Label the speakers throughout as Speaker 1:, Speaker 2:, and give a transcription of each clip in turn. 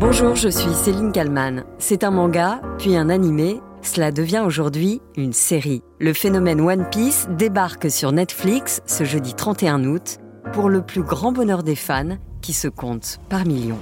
Speaker 1: Bonjour, je suis Céline Kalman. C'est un manga, puis un animé. Cela devient aujourd'hui une série. Le phénomène One Piece débarque sur Netflix ce jeudi 31 août pour le plus grand bonheur des fans qui se comptent par millions.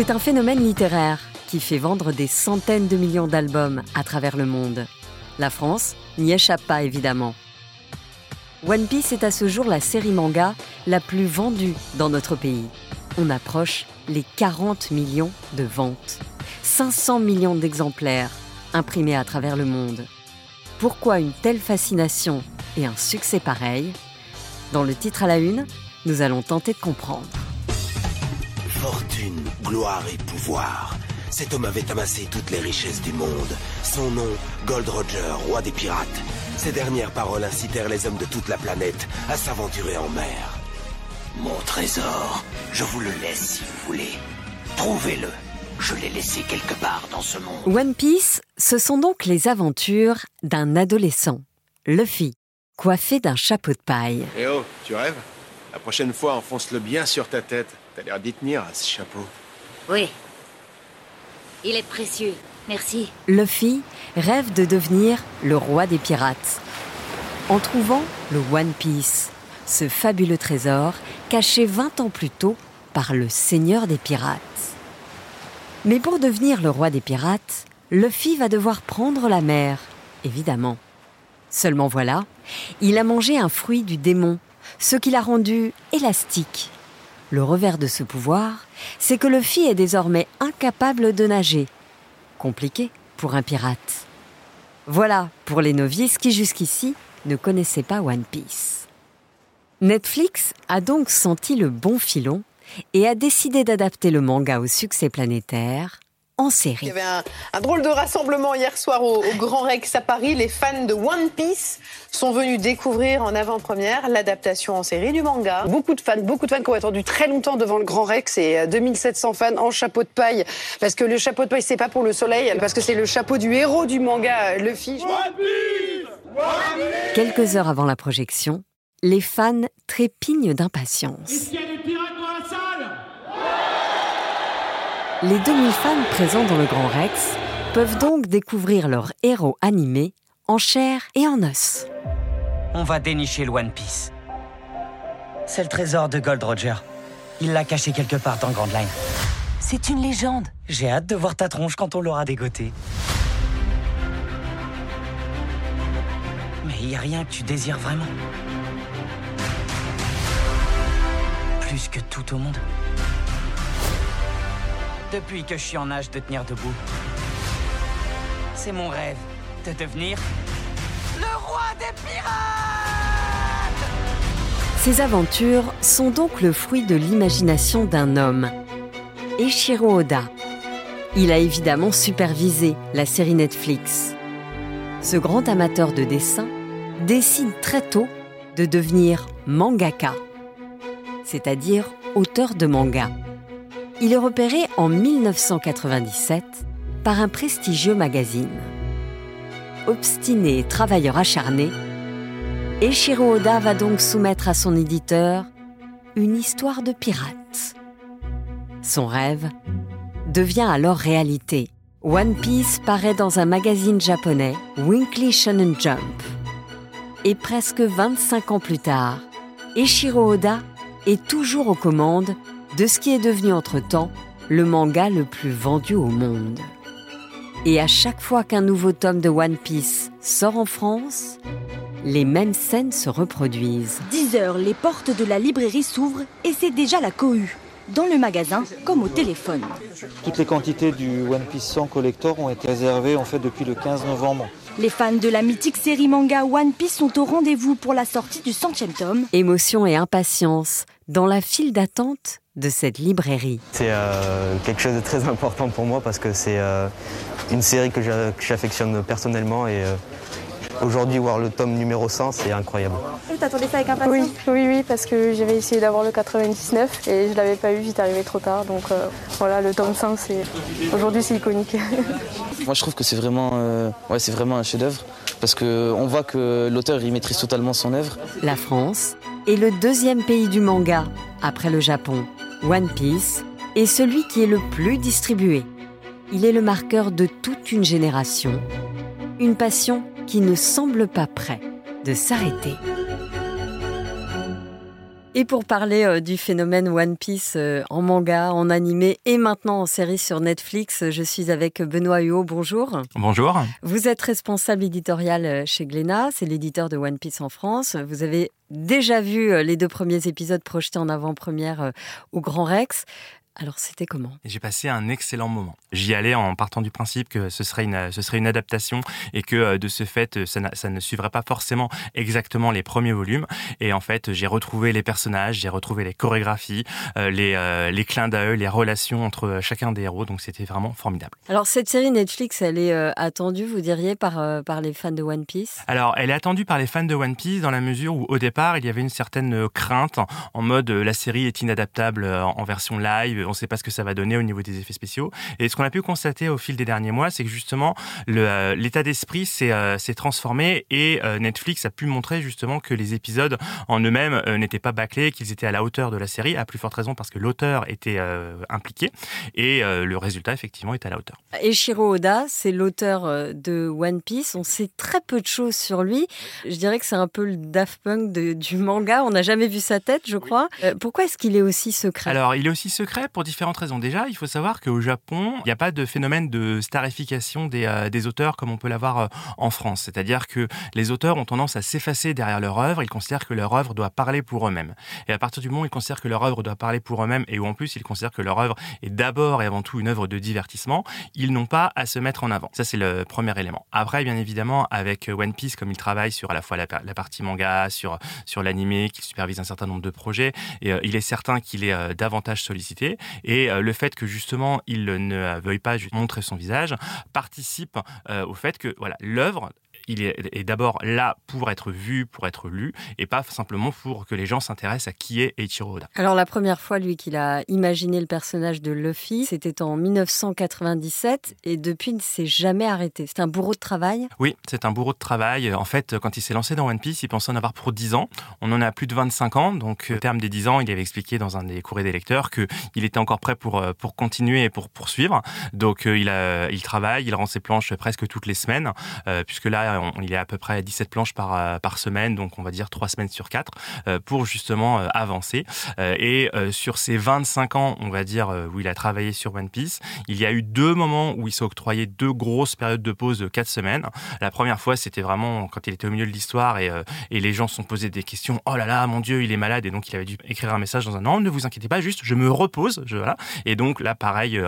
Speaker 1: C'est un phénomène littéraire qui fait vendre des centaines de millions d'albums à travers le monde. La France n'y échappe pas évidemment. One Piece est à ce jour la série manga la plus vendue dans notre pays. On approche les 40 millions de ventes. 500 millions d'exemplaires imprimés à travers le monde. Pourquoi une telle fascination et un succès pareil? Dans le titre à la une, nous allons tenter de comprendre.
Speaker 2: Fortune, gloire et pouvoir. Cet homme avait amassé toutes les richesses du monde. Son nom, Gold Roger, roi des pirates. Ces dernières paroles incitèrent les hommes de toute la planète à s'aventurer en mer. Mon trésor, je vous le laisse si vous voulez. Trouvez-le. Je l'ai laissé quelque part dans ce monde.
Speaker 1: One Piece, ce sont donc les aventures d'un adolescent, Luffy, coiffé d'un chapeau de paille.
Speaker 3: Eh oh, tu rêves? La prochaine fois, enfonce-le bien sur ta tête. T'as l'air d'y tenir à ce chapeau.
Speaker 4: Oui. Il est précieux. Merci.
Speaker 1: Luffy rêve de devenir le roi des pirates. En trouvant le One Piece, ce fabuleux trésor caché 20 ans plus tôt par le seigneur des pirates. Mais pour devenir le roi des pirates, Luffy va devoir prendre la mer, évidemment. Seulement voilà, il a mangé un fruit du démon, ce qui l'a rendu élastique. Le revers de ce pouvoir, c'est que Luffy est désormais incapable de nager. Compliqué pour un pirate. Voilà pour les novices qui jusqu'ici ne connaissaient pas One Piece. Netflix a donc senti le bon filon et a décidé d'adapter le manga au succès planétaire en série.
Speaker 5: Il y avait un, un drôle de rassemblement hier soir au, au Grand Rex à Paris. Les fans de One Piece sont venus découvrir en avant-première l'adaptation en série du manga.
Speaker 6: Beaucoup de fans, beaucoup de fans qui ont attendu très longtemps devant le Grand Rex et euh, 2700 fans en chapeau de paille parce que le chapeau de paille c'est pas pour le soleil parce que c'est le chapeau du héros du manga euh, Luffy.
Speaker 1: Quelques heures avant la projection, les fans trépignent d'impatience. Les 2000 fans présents dans le Grand Rex peuvent donc découvrir leur héros animé en chair et en os.
Speaker 7: On va dénicher le One Piece. C'est le trésor de Gold Roger. Il l'a caché quelque part dans Grand Line. C'est une légende. J'ai hâte de voir ta tronche quand on l'aura dégoté. Mais il y a rien que tu désires vraiment. Plus que tout au monde. Depuis que je suis en âge de tenir debout. C'est mon rêve de devenir le roi des pirates
Speaker 1: Ces aventures sont donc le fruit de l'imagination d'un homme, Eiichiro Oda. Il a évidemment supervisé la série Netflix. Ce grand amateur de dessin décide très tôt de devenir mangaka, c'est-à-dire auteur de manga. Il est repéré en 1997 par un prestigieux magazine. Obstiné et travailleur acharné, Eiichiro Oda va donc soumettre à son éditeur une histoire de pirate. Son rêve devient alors réalité. One Piece paraît dans un magazine japonais, Weekly Shonen Jump. Et presque 25 ans plus tard, Eiichiro Oda est toujours aux commandes de ce qui est devenu entre-temps le manga le plus vendu au monde. Et à chaque fois qu'un nouveau tome de One Piece sort en France, les mêmes scènes se reproduisent.
Speaker 8: 10 heures, les portes de la librairie s'ouvrent et c'est déjà la cohue. Dans le magasin comme au téléphone.
Speaker 9: Toutes les quantités du One Piece 100 Collector ont été réservées en fait depuis le 15 novembre.
Speaker 8: Les fans de la mythique série manga One Piece sont au rendez-vous pour la sortie du centième tome.
Speaker 1: Émotion et impatience dans la file d'attente de cette librairie.
Speaker 10: C'est euh, quelque chose de très important pour moi parce que c'est euh, une série que j'a- que j'affectionne personnellement et euh, Aujourd'hui, voir le tome numéro 100, c'est incroyable.
Speaker 11: T'attendais ça avec impatience Oui, oui, oui, parce que j'avais essayé d'avoir le 99 et je l'avais pas eu, j'étais arrivé trop tard. Donc euh, voilà, le tome 100, c'est aujourd'hui c'est iconique.
Speaker 12: Moi, je trouve que c'est vraiment, euh, ouais, c'est vraiment un chef-d'œuvre parce qu'on voit que l'auteur il maîtrise totalement son œuvre.
Speaker 1: La France est le deuxième pays du manga après le Japon. One Piece est celui qui est le plus distribué. Il est le marqueur de toute une génération. Une passion qui ne semble pas près de s'arrêter. Et pour parler euh, du phénomène One Piece euh, en manga, en animé et maintenant en série sur Netflix, je suis avec Benoît Huot. Bonjour.
Speaker 13: Bonjour.
Speaker 1: Vous êtes responsable éditorial euh, chez Glénat, c'est l'éditeur de One Piece en France. Vous avez déjà vu les deux premiers épisodes projetés en avant-première au Grand Rex. Alors c'était comment?
Speaker 13: J'ai passé un excellent moment. J'y allais en partant du principe que ce serait une, ce serait une adaptation et que euh, de ce fait, euh, ça, ça, ne suivrait pas forcément exactement les premiers volumes. Et en fait, j'ai retrouvé les personnages, j'ai retrouvé les chorégraphies, euh, les, les clins d'œil, les relations entre chacun des héros. Donc c'était vraiment formidable.
Speaker 1: Alors cette série Netflix, elle est attendue, vous diriez, par, par les fans de One Piece?
Speaker 13: Alors elle est attendue par les fans de One Piece dans la mesure où au départ, il y avait une certaine crainte en mode la série est inadaptable en version live on ne sait pas ce que ça va donner au niveau des effets spéciaux. Et ce qu'on a pu constater au fil des derniers mois, c'est que justement, euh, l'état d'esprit euh, s'est transformé et euh, Netflix a pu montrer justement que les épisodes en eux-mêmes n'étaient pas bâclés, qu'ils étaient à la hauteur de la série, à plus forte raison parce que l'auteur était impliqué et le résultat, effectivement, est à la hauteur.
Speaker 1: Eshiro Oda, c'est l'auteur de One Piece. On sait très peu de choses sur lui. Je dirais que c'est un peu le Daft Punk du manga. On n'a jamais vu sa tête, je crois. pourquoi est-ce qu'il est aussi secret?
Speaker 13: Alors, il est aussi secret pour différentes raisons. Déjà, il faut savoir qu'au Japon, il n'y a pas de phénomène de starification des, euh, auteurs comme on peut l'avoir euh, en France. C'est-à-dire que les auteurs ont tendance à s'effacer derrière leur œuvre. Ils considèrent que leur œuvre doit parler pour eux-mêmes. Et à partir du moment où ils considèrent que leur œuvre doit parler pour eux-mêmes et où en plus ils considèrent que leur œuvre est d'abord et avant tout une œuvre de divertissement, ils n'ont pas à se mettre en avant. Ça, c'est le premier élément. Après, bien évidemment, avec One Piece, comme il travaille sur à la fois la, partie manga, sur, sur l'animé, qu'il supervise un certain nombre de projets, et, euh, il est certain qu'il est davantage sollicité. Et euh, le fait que justement il ne veuille pas montrer son visage participe euh, au fait que voilà l'œuvre il est, d'abord là pour être vu, pour être lu, et pas simplement pour que les gens s'intéressent à qui est Eiichiro Oda.
Speaker 1: Alors la première fois, lui, qu'il a imaginé le personnage de Luffy, c'était en 1997, et depuis, il ne s'est jamais arrêté. C'est un bourreau de travail?
Speaker 13: Oui, c'est un bourreau de travail. En fait, quand il s'est lancé dans One Piece, il pensait en avoir pour 10 ans. On en a plus de 25 ans, donc au terme des 10 ans, il avait expliqué dans un des courriers des lecteurs qu'il était encore prêt pour, euh, pour continuer et pour poursuivre. Donc euh, il, a, il travaille, il rend ses planches presque toutes les semaines, euh, puisque là, il est à peu près à 17 planches par, euh, par semaine, donc on va dire 3 semaines sur 4, euh, pour justement euh, avancer. Et sur ces 25 ans, on va dire, où il a travaillé sur One Piece, il y a eu deux moments où il s'est octroyé deux grosses périodes de pause de 4 semaines. La première fois, c'était vraiment quand il était au milieu de l'histoire et, et les gens se sont posés des questions. Oh là là, mon Dieu, il est malade. Et donc, il avait dû écrire un message dans un an. Ne vous inquiétez pas, juste, je me repose. Je, voilà. Et donc, là, pareil,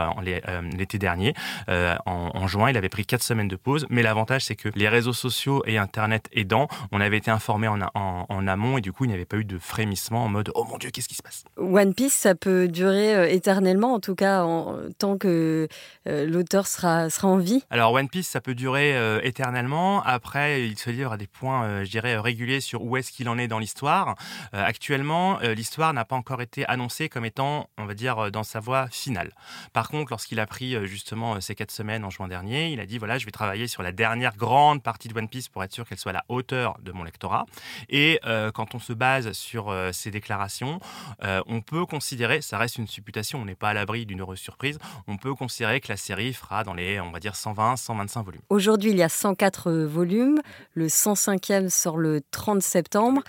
Speaker 13: l'été dernier, en, en, juin, il avait pris 4 semaines de pause. Mais l'avantage, c'est que les réseaux sociaux et Internet aidant, on avait été informé en, en, amont et du coup, il n'y avait pas eu de frémissement en mode Oh mon Dieu, qu'est-ce qui se passe?
Speaker 1: One Piece, ça peut durer euh, éternellement, en tout cas, en, tant que euh, l'auteur sera, sera en vie
Speaker 13: Alors, One Piece, ça peut durer euh, éternellement. Après, il se livre à des points, je dirais, réguliers sur où est-ce qu'il en est dans l'histoire. actuellement, l'histoire n'a pas encore été annoncée comme étant, on va dire, dans sa voie finale. Par contre, lorsqu'il a pris justement ces quatre semaines en juin dernier, il a dit voilà, je vais travailler sur la dernière grande partie de One Piece pour être sûr qu'elle soit à la hauteur de mon lectorat. Et euh, quand on se base sur euh, ces déclarations, euh, on peut considérer, ça reste une supputation, on n'est pas à l'abri d'une heureuse surprise, on peut considérer que la série fera dans les, on va dire, 120, 125 volumes.
Speaker 1: Aujourd'hui, il y a 104 volumes. Le 105e sort le 30 septembre.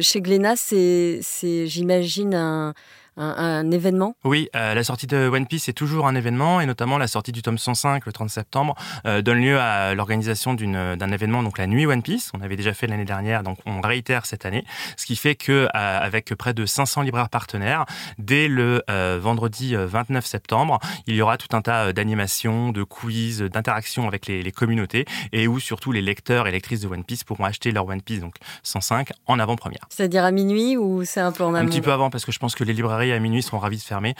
Speaker 1: chez Glénat, c'est, j'imagine, un un, événement?
Speaker 13: Oui, euh, la sortie de One Piece est toujours un événement et notamment la sortie du tome 105 le 30 septembre euh, donne lieu à l'organisation d'un événement, donc la nuit One Piece. On avait déjà fait l'année dernière, donc on réitère cette année. Ce qui fait que euh, avec près de 500 libraires partenaires, dès le vendredi 29 septembre, il y aura tout un tas d'animations, de quiz, d'interactions avec les, les, communautés et où surtout les lecteurs et lectrices de One Piece pourront acheter leur One Piece, donc 105, en avant-première.
Speaker 1: C'est-à-dire à minuit ou c'est un peu en amont
Speaker 13: Un petit peu avant parce que je pense que les librairies à minuit seront ravies de fermer.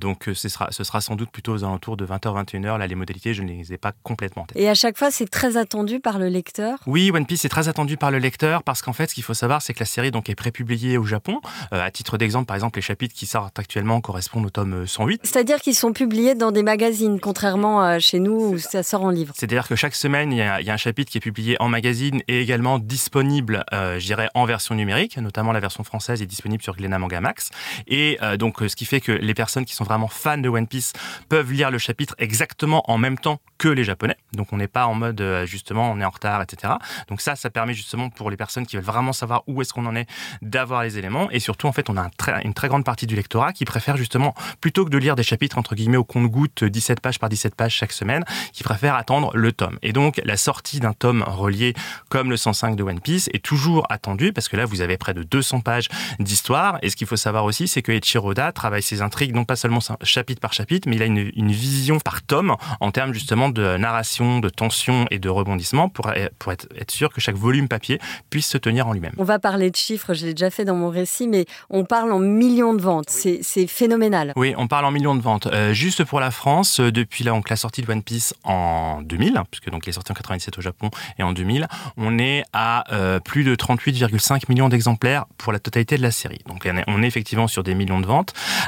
Speaker 13: donc ce sera, ce sera sans doute plutôt aux alentours de 20h-21h. Là, les modalités, je ne les ai pas complètement en tête.
Speaker 1: Et à chaque fois, c'est très attendu par le lecteur?
Speaker 13: Oui, One Piece est très attendu par le lecteur parce qu'en fait, ce qu'il faut savoir, c'est que la série donc, est prépubliée au Japon. à titre d'exemple, par exemple, les chapitres qui sortent actuellement correspondent au tome 108.
Speaker 1: C'est-à-dire qu'ils sont publiés dans des magazines, contrairement à chez nous où ça sort en livre.
Speaker 13: C'est-à-dire que chaque semaine, il y, a, un chapitre qui est publié en magazine et également disponible, euh, je dirais, en version numérique. Notamment la version française est disponible sur Glénat Manga Max. Et euh, donc, ce qui fait que les personnes qui sont vraiment fans de One Piece peuvent lire le chapitre exactement en même temps que les Japonais. Donc, on n'est pas en mode euh, justement, on est en retard, etc. Donc ça, ça permet justement pour les personnes qui veulent vraiment savoir où est-ce qu'on en est d'avoir les éléments. Et surtout, en fait, on a une très grande partie du lectorat qui préfère justement, plutôt que de lire des chapitres entre guillemets au compte-goutte 17 pages par 17 pages chaque semaine, qui préfèrent attendre le tome. Et donc, la sortie d'un tome relié comme le 105 de One Piece est toujours attendue parce que là, vous avez près de 200 pages d'histoire. Et ce qu'il faut savoir aussi, c'est que Eiichiro Oda travaille ses intrigues non pas seulement chapitre par chapitre, mais il a une, une vision par tome en termes justement de narration, de tension et de rebondissement pour, pour être, être sûr que chaque volume papier puisse se tenir en lui-même.
Speaker 1: On va parler de chiffres, je l'ai déjà fait dans mon récit, mais on parle en millions de ventes. C'est phénoménal.
Speaker 13: Oui, on parle en millions de ventes. Euh, juste pour la France, euh, depuis donc, la sortie de One Piece en 2000, puisque donc il est sorti en 97 au Japon et en 2000, on est à euh, plus de 38,5 millions d'exemplaires pour la totalité de la série. Donc on est, effectivement sur des millions de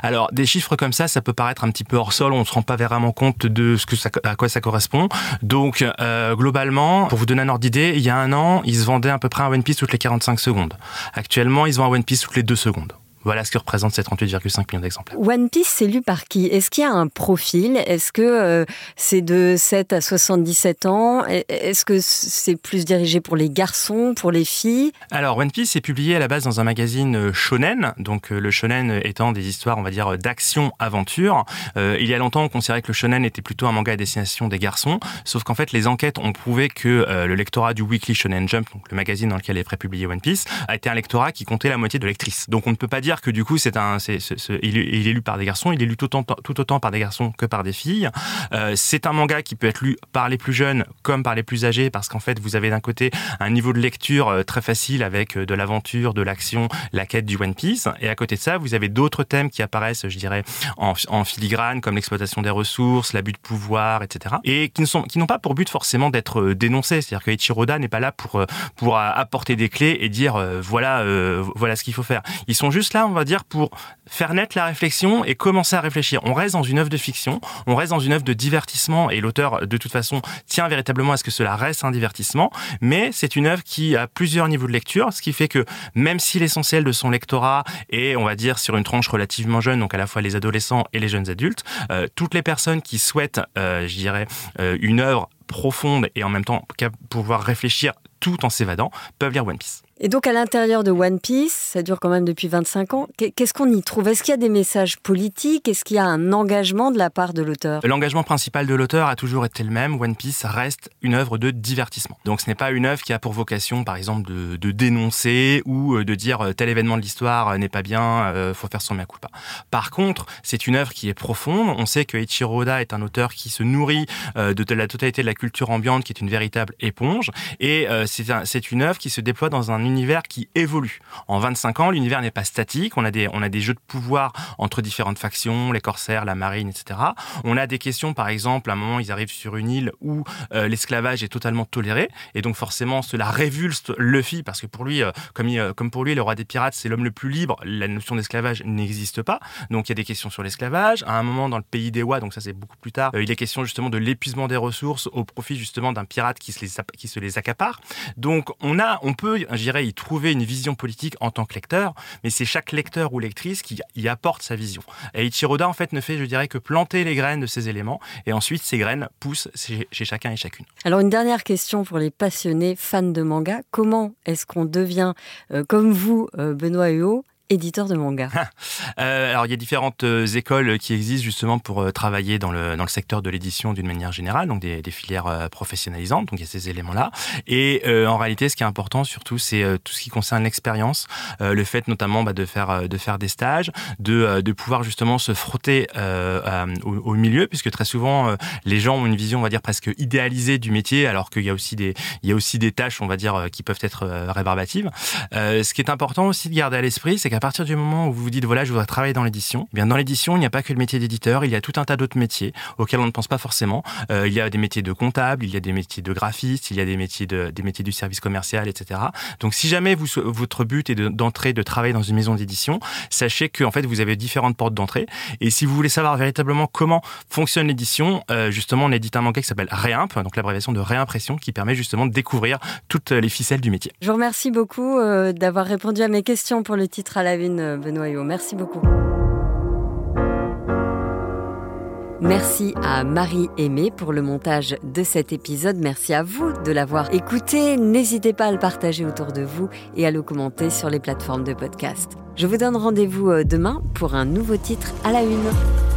Speaker 13: Alors des chiffres comme ça, ça peut paraître un petit peu hors sol, on ne se rend pas vraiment compte de ce que ça, à quoi ça correspond. Donc globalement, pour vous donner un ordre d'idée, il y a un an, ils se vendaient à peu près un One Piece toutes les 45 secondes. Actuellement, ils vendent un One Piece toutes les 2 secondes. Voilà ce que représente ces 38,5 millions d'exemplaires.
Speaker 1: One Piece, c'est lu par qui? Est-ce qu'il y a un profil? Est-ce que euh, c'est de 7 à 77 ans? Est-ce que c'est plus dirigé pour les garçons, pour les filles?
Speaker 13: Alors, One Piece est publié à la base dans un magazine euh, shonen, donc euh, le shonen étant des histoires, on va dire, d'action-aventure. il y a longtemps, on considérait que le shonen était plutôt un manga à destination des garçons, sauf qu'en fait, les enquêtes ont prouvé que le lectorat du Weekly Shonen Jump, donc le magazine dans lequel est prépublié One Piece, a été un lectorat qui comptait la moitié de lectrices. Donc on ne peut pas dire que du coup, c'est un, il, est, lu par des garçons, il est lu tout autant, tout autant par des garçons que par des filles. Euh, c'est un manga qui peut être lu par les plus jeunes comme par les plus âgés, parce qu'en fait, vous avez d'un côté un niveau de lecture euh, très facile avec euh, de l'aventure, de l'action, la quête du One Piece, et à côté de ça, vous avez d'autres thèmes qui apparaissent, je dirais, en, en filigrane, comme l'exploitation des ressources, l'abus de pouvoir, etc., et qui ne sont, qui n'ont pas pour but forcément d'être dénoncés. C'est-à-dire que Ichiroda n'est pas là pour pour apporter des clés et dire voilà voilà ce qu'il faut faire. Ils sont juste là, on va dire, pour faire naître la réflexion et commencer à réfléchir. On reste dans une œuvre de fiction, on reste dans une œuvre de divertissement et l'auteur, de toute façon, tient véritablement à ce que cela reste un divertissement, mais c'est une œuvre qui a plusieurs niveaux de lecture, ce qui fait que même si l'essentiel de son lectorat est, on va dire, sur une tranche relativement jeune, donc à la fois les adolescents et les jeunes adultes, euh, toutes les personnes qui souhaitent, euh, je dirais, euh, une œuvre profonde et en même temps pouvoir réfléchir tout en s'évadant, peuvent lire One Piece.
Speaker 1: Et donc à l'intérieur de One Piece, ça dure quand même depuis 25 ans, qu'est-ce qu'on y trouve? Est-ce qu'il y a des messages politiques? Est-ce qu'il y a un engagement de la part de l'auteur?
Speaker 13: L'engagement principal de l'auteur a toujours été le même. One Piece reste une œuvre de divertissement. Donc ce n'est pas une œuvre qui a pour vocation, par exemple, de, dénoncer ou euh, de dire euh, tel événement de l'histoire euh, n'est pas bien, faut faire son mea culpa. Par contre, c'est une œuvre qui est profonde. On sait que Eiichiro Oda est un auteur qui se nourrit de la totalité de la culture ambiante, qui est une véritable éponge. Et c'est une œuvre qui se déploie dans un univers qui évolue. En 25 ans, l'univers n'est pas statique. On a des, on a des jeux de pouvoir entre différentes factions, les corsaires, la marine, etc. On a des questions, par exemple, à un moment, ils arrivent sur une île où euh, l'esclavage est totalement toléré. Et donc, forcément, cela révulse Luffy parce que pour lui, euh, comme, euh, comme pour lui, le roi des pirates, c'est l'homme le plus libre. La notion d'esclavage n'existe pas. Donc, il y a des questions sur l'esclavage. À un moment, dans le pays des Wa, donc ça, c'est beaucoup plus tard, il est question justement de l'épuisement des ressources au profit justement d'un pirate qui se les, qui se les accapare. Donc, on a, on peut, y trouver une vision politique en tant que lecteur, mais c'est chaque lecteur ou lectrice qui y apporte sa vision. Et Ichiroda, en fait, ne fait, je dirais, que planter les graines de ces éléments, et ensuite, ces graines poussent chez, chacun et chacune.
Speaker 1: Alors, une dernière question pour les passionnés fans de manga. Comment est-ce qu'on devient, euh, comme vous, euh, Benoît Huot, éditeur de manga
Speaker 13: euh, Alors, il y a différentes euh, écoles qui existent justement pour euh, travailler dans le, dans le secteur de l'édition d'une manière générale, donc des, des filières professionnalisantes, donc il y a ces éléments-là. Et en réalité, ce qui est important surtout, c'est tout ce qui concerne l'expérience, le fait notamment bah, de, faire, de faire des stages, de, de pouvoir justement se frotter au, au, milieu, puisque très souvent, les gens ont une vision, on va dire, presque idéalisée du métier, alors qu'il y a aussi des, il y a aussi des tâches, on va dire, qui peuvent être rébarbatives. ce qui est important aussi de garder à l'esprit, c'est qu'à partir du moment où vous vous dites voilà, je voudrais travailler dans l'édition, eh bien dans l'édition, il n'y a pas que le métier d'éditeur, il y a tout un tas d'autres métiers auxquels on ne pense pas forcément. Euh, il y a des métiers de comptable, il y a des métiers de graphiste, il y a des métiers de des métiers du service commercial, etc. Donc si jamais votre but est d'entrer, de, de, travailler dans une maison d'édition, sachez que en fait vous avez différentes portes d'entrée. Et si vous voulez savoir véritablement comment fonctionne l'édition, euh, justement on édite un manga qui s'appelle Réimp, donc l'abréviation de réimpression, qui permet justement de découvrir toutes les ficelles du métier.
Speaker 1: Je vous remercie beaucoup euh, d'avoir répondu à mes questions pour le titre à la une, euh, Benoît Merci beaucoup. Merci à Marie Aimée pour le montage de cet épisode. Merci à vous de l'avoir écouté. N'hésitez pas à le partager autour de vous et à le commenter sur les plateformes de podcast. Je vous donne rendez-vous euh, demain pour un nouveau titre à la une.